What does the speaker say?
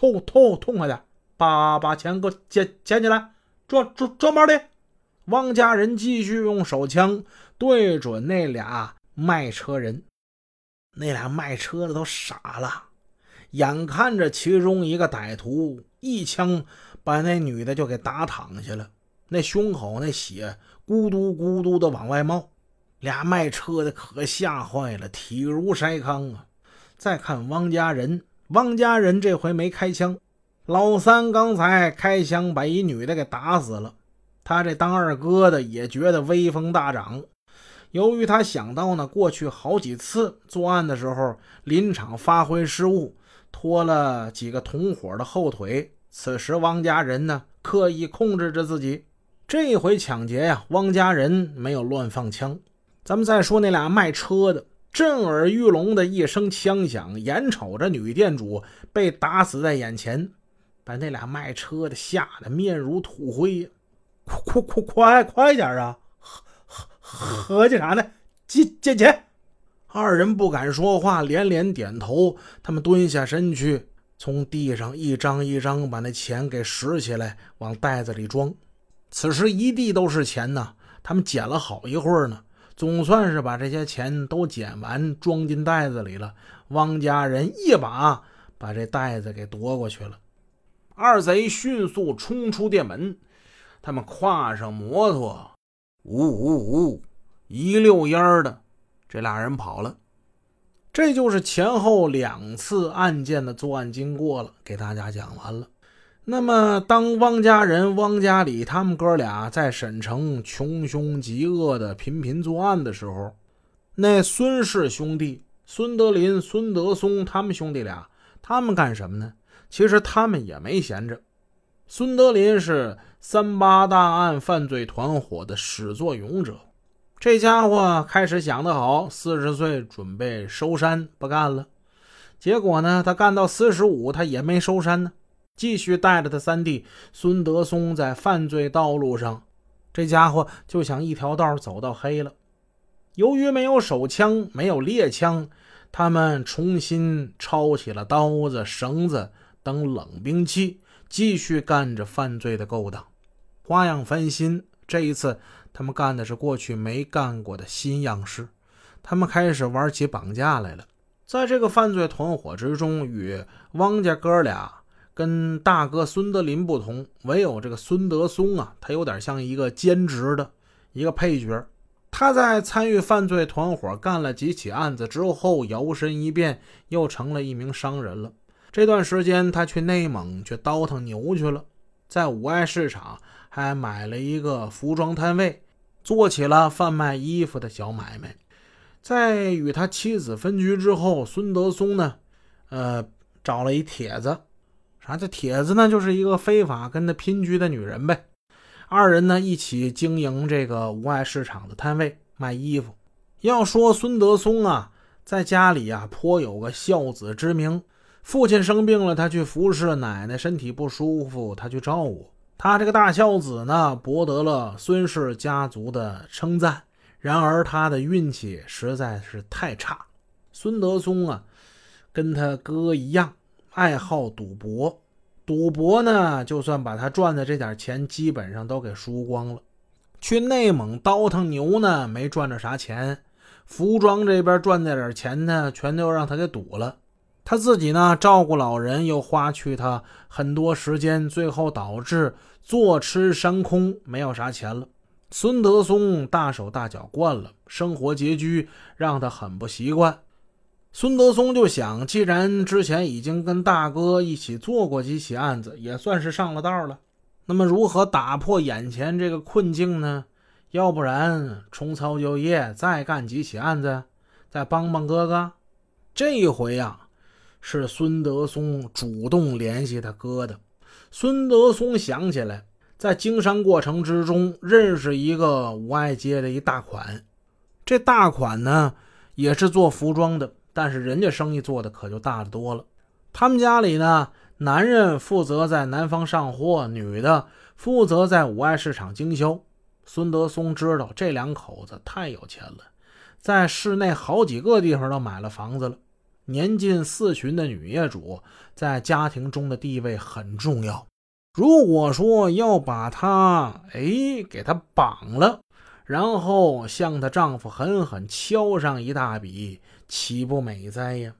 痛痛痛快点，把把钱给我捡捡起来，装装装包里。汪家人继续用手枪对准那俩卖车人，那俩卖车的都傻了，眼看着其中一个歹徒一枪把那女的就给打躺下了，那胸口那血咕嘟咕嘟的往外冒，俩卖车的可吓坏了，体如筛糠啊！再看汪家人，汪家人这回没开枪，老三刚才开枪把一女的给打死了。他这当二哥的也觉得威风大涨，由于他想到呢，过去好几次作案的时候临场发挥失误，拖了几个同伙的后腿。此时汪家人呢刻意控制着自己，这回抢劫呀，汪家人没有乱放枪。咱们再说那俩卖车的。震耳欲聋的一声枪响，眼瞅着女店主被打死在眼前，把那俩卖车的吓得面如土灰。快快快快快点啊！合合计啥呢？借借钱！二人不敢说话，连连点头。他们蹲下身去，从地上一张一张把那钱给拾起来，往袋子里装。此时一地都是钱呢，他们捡了好一会儿呢。总算是把这些钱都捡完，装进袋子里了。汪家人一把把这袋子给夺过去了。二贼迅速冲出店门，他们跨上摩托，呜呜呜，一溜烟儿的，这俩人跑了。这就是前后两次案件的作案经过了，给大家讲完了。那么，当汪家人、汪家里他们哥俩在沈城穷凶极恶的频频作案的时候，那孙氏兄弟孙德林、孙德松他们兄弟俩，他们干什么呢？其实他们也没闲着。孙德林是三八大案犯罪团伙的始作俑者，这家伙开始想得好，四十岁准备收山不干了，结果呢，他干到四十五，他也没收山呢。继续带着他三弟孙德松在犯罪道路上，这家伙就想一条道走到黑了。由于没有手枪，没有猎枪，他们重新抄起了刀子、绳子等冷兵器，继续干着犯罪的勾当，花样翻新。这一次，他们干的是过去没干过的新样式，他们开始玩起绑架来了。在这个犯罪团伙之中，与汪家哥俩。跟大哥孙德林不同，唯有这个孙德松啊，他有点像一个兼职的一个配角。他在参与犯罪团伙干了几起案子之后，摇身一变又成了一名商人了。这段时间，他去内蒙去倒腾牛去了，在五爱市场还买了一个服装摊位，做起了贩卖衣服的小买卖。在与他妻子分居之后，孙德松呢，呃，找了一帖子。啊，这帖子呢？就是一个非法跟他拼居的女人呗。二人呢一起经营这个无爱市场的摊位卖衣服。要说孙德松啊，在家里啊颇有个孝子之名。父亲生病了，他去服侍；奶奶身体不舒服，他去照顾。他这个大孝子呢，博得了孙氏家族的称赞。然而他的运气实在是太差。孙德松啊，跟他哥一样。爱好赌博，赌博呢，就算把他赚的这点钱基本上都给输光了。去内蒙倒腾牛呢，没赚着啥钱。服装这边赚那点钱呢，全都让他给赌了。他自己呢，照顾老人又花去他很多时间，最后导致坐吃山空，没有啥钱了。孙德松大手大脚惯了，生活拮据，让他很不习惯。孙德松就想，既然之前已经跟大哥一起做过几起案子，也算是上了道了。那么，如何打破眼前这个困境呢？要不然重操旧业，再干几起案子，再帮帮哥哥。这一回啊，是孙德松主动联系他哥的。孙德松想起来，在经商过程之中认识一个五爱街的一大款，这大款呢，也是做服装的。但是人家生意做的可就大得多了。他们家里呢，男人负责在南方上货，女的负责在五爱市场经销。孙德松知道这两口子太有钱了，在市内好几个地方都买了房子了。年近四旬的女业主在家庭中的地位很重要。如果说要把她哎给她绑了，然后向她丈夫狠狠敲上一大笔，岂不美哉呀？